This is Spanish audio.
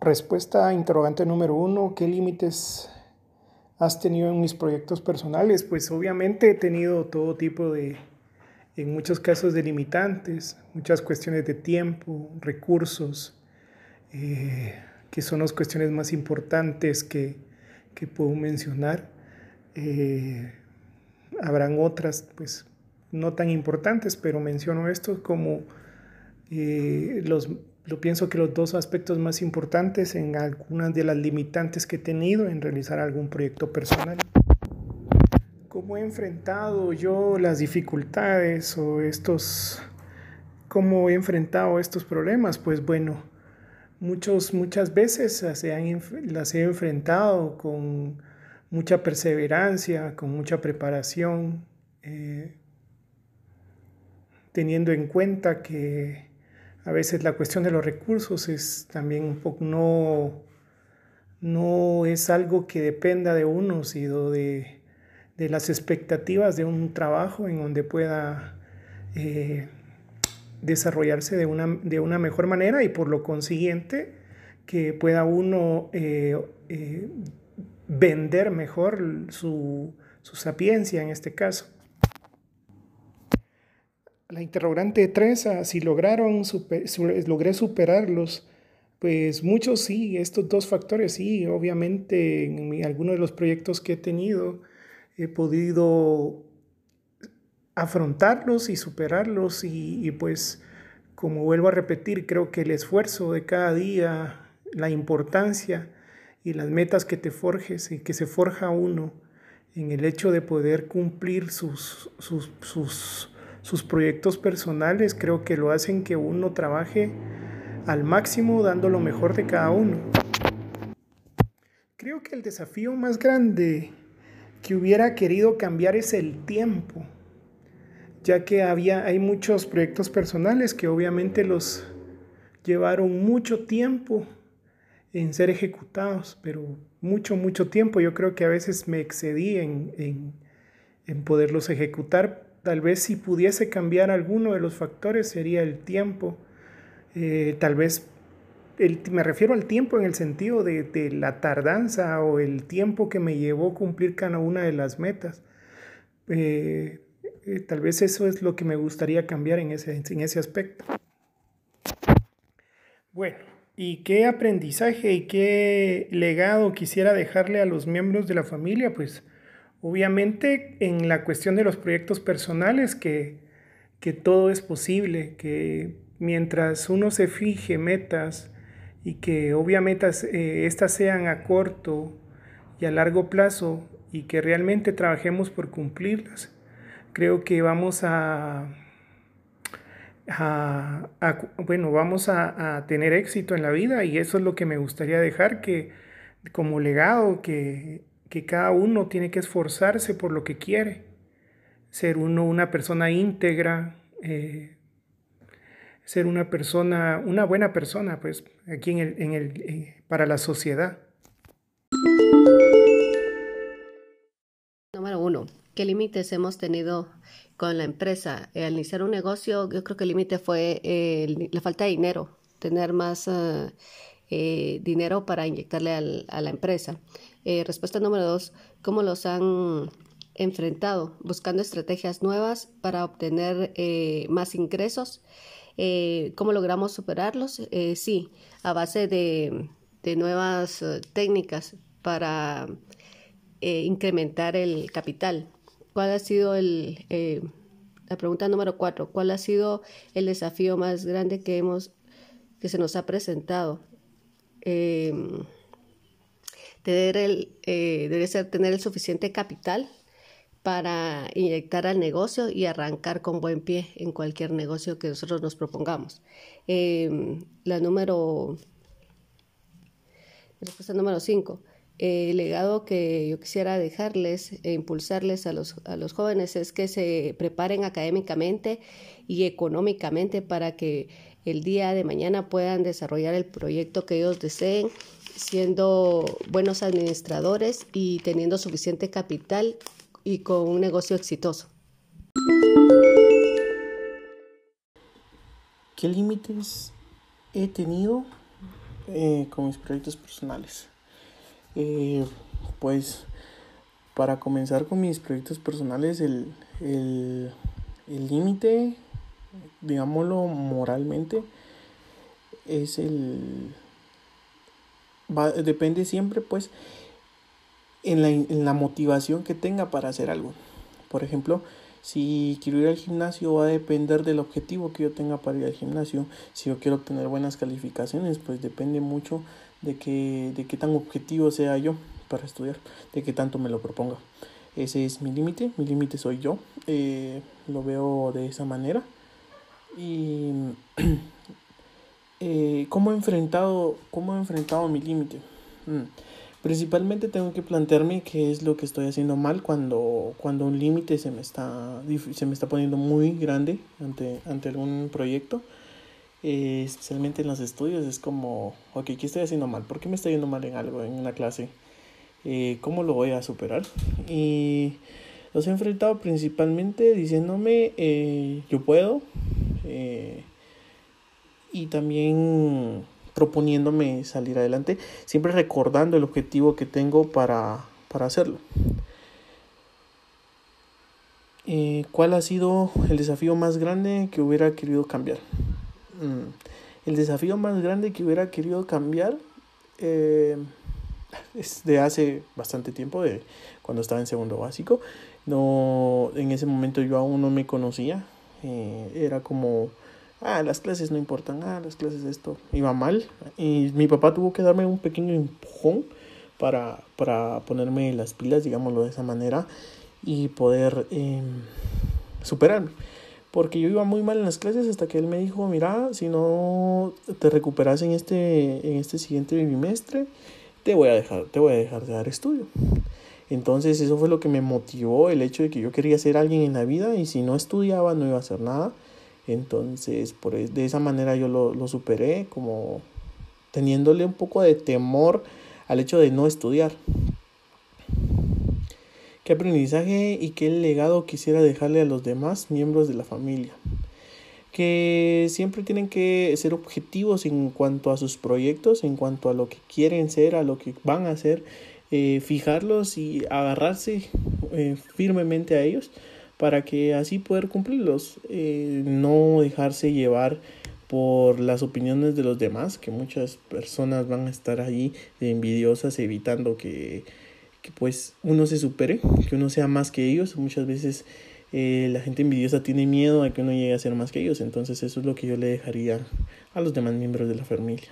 Respuesta a interrogante número uno, ¿qué límites has tenido en mis proyectos personales? Pues obviamente he tenido todo tipo de, en muchos casos, de limitantes, muchas cuestiones de tiempo, recursos, eh, que son las cuestiones más importantes que, que puedo mencionar. Eh, habrán otras, pues no tan importantes, pero menciono esto como eh, los, lo pienso que los dos aspectos más importantes en algunas de las limitantes que he tenido en realizar algún proyecto personal. ¿Cómo he enfrentado yo las dificultades o estos, cómo he enfrentado estos problemas? Pues bueno, muchos, muchas veces las he, las he enfrentado con mucha perseverancia, con mucha preparación, eh, teniendo en cuenta que a veces la cuestión de los recursos es también un poco no, no es algo que dependa de uno, sino de, de las expectativas de un trabajo en donde pueda eh, desarrollarse de una, de una mejor manera y por lo consiguiente que pueda uno eh, vender mejor su, sapiencia en este caso. La interrogante 3, ah, si lograron logré superarlos, pues muchos sí, estos dos factores sí, obviamente en algunos de los proyectos que he tenido he podido afrontarlos y superarlos y, y pues como vuelvo a repetir, creo que el esfuerzo de cada día, la importancia, y las metas que te forjes y que se forja uno en el hecho de poder cumplir sus, sus, sus, sus proyectos personales, creo que lo hacen que uno trabaje al máximo dando lo mejor de cada uno. Creo que el desafío más grande que hubiera querido cambiar es el tiempo, ya que había, hay muchos proyectos personales que obviamente los llevaron mucho tiempo en ser ejecutados, pero mucho, mucho tiempo. Yo creo que a veces me excedí en, en, poderlos ejecutar. Tal vez si pudiese cambiar alguno de los factores sería el tiempo. Eh, tal vez el, me refiero al tiempo en el sentido de, de, la tardanza o el tiempo que me llevó cumplir cada una de las metas. Eh, eh, tal vez eso es lo que me gustaría cambiar en ese, en ese aspecto. Bueno, ¿Y qué aprendizaje y qué legado quisiera dejarle a los miembros de la familia? Pues obviamente en la cuestión de los proyectos personales, que, que todo es posible, que mientras uno se fije metas y que obviamente eh, estas sean a corto y a largo plazo y que realmente trabajemos por cumplirlas, creo que vamos a bueno, vamos a, tener éxito en la vida y eso es lo que me gustaría dejar que como legado, que, cada uno tiene que esforzarse por lo que quiere, ser uno una persona íntegra, eh, ser una persona, una buena persona, pues, aquí en el, en el, eh, para la sociedad. Número uno, ¿qué límites hemos tenido con la empresa. al iniciar un negocio, yo creo que el límite fue eh, la falta de dinero, tener más eh, eh, dinero para inyectarle a la empresa. Respuesta número dos, ¿cómo los han enfrentado? Buscando estrategias nuevas para obtener más ingresos. ¿Cómo logramos superarlos? sí, a base de, nuevas técnicas para incrementar el capital ¿Cuál ha sido el, eh, la pregunta número cuatro, cuál ha sido el desafío más grande que hemos, que se nos ha presentado? Eh, tener el, eh, debe ser tener el suficiente capital para inyectar al negocio y arrancar con buen pie en cualquier negocio que nosotros nos propongamos. la número, respuesta número cinco, el legado que yo quisiera dejarles e impulsarles a los, a los jóvenes es que se preparen académicamente y económicamente para que el día de mañana puedan desarrollar el proyecto que ellos deseen, siendo buenos administradores y teniendo suficiente capital y con un negocio exitoso. ¿Qué límites he tenido eh, con mis proyectos personales. Eh, pues para comenzar con mis proyectos personales, el límite, digámoslo moralmente, es el... Va, depende siempre pues en la, en la motivación que tenga para hacer algo. Por ejemplo, si quiero ir al gimnasio va a depender del objetivo que yo tenga para ir al gimnasio. Si yo quiero obtener buenas calificaciones, pues depende mucho de qué, de qué tan objetivo sea yo para estudiar, de qué tanto me lo proponga. Ese es mi límite, mi límite soy yo, eh, lo veo de esa manera. Y eh, ¿cómo, he enfrentado, ¿cómo he enfrentado mi límite? Mm, principalmente tengo que plantearme qué es lo que estoy haciendo mal cuando, cuando un límite se, me está, se me está poniendo muy grande ante, ante algún proyecto. Eh, especialmente en los estudios, es como, ok, ¿qué estoy haciendo mal? ¿Por qué me está yendo mal en algo, en una clase? Eh, ¿Cómo lo voy a superar? Y los he enfrentado principalmente diciéndome, eh, yo puedo, y también proponiéndome salir adelante, siempre recordando el objetivo que tengo para, para hacerlo. ¿Cuál ha sido el desafío más grande que hubiera querido cambiar? Mm, el desafío más grande que hubiera querido cambiar eh, es de hace bastante tiempo, de cuando estaba en segundo básico. No, en ese momento yo aún no me conocía. Eh, era como, ah, las clases no importan, ah, las clases esto iba mal. Y mi papá tuvo que darme un pequeño empujón para, para ponerme las pilas, digámoslo de esa manera, y poder eh, superarme porque yo iba muy mal en las clases hasta que él me dijo, mira, si no te recuperas en este, en este siguiente bimestre, te voy a dejar, te voy a dejar de dar estudio. Entonces eso fue lo que me motivó, el hecho de que yo quería ser alguien en la vida y si no estudiaba no iba a hacer nada. Entonces por, e, de esa manera yo lo, lo superé, como teniéndole un poco de temor al hecho de no estudiar. ¿Qué aprendizaje y qué legado quisiera dejarle a los demás miembros de la familia? Que siempre tienen que ser objetivos en cuanto a sus proyectos, en cuanto a lo que quieren ser, a lo que van a hacer, eh, fijarlos y agarrarse eh, firmemente a ellos para que así poder cumplirlos, eh, no dejarse llevar por las opiniones de los demás, que muchas personas van a estar ahí envidiosas evitando que pues uno se supere, que uno sea más que ellos. Muchas veces eh, la gente envidiosa tiene miedo a que uno llegue a ser más que ellos. Entonces eso es lo que yo le dejaría a los demás miembros de la familia.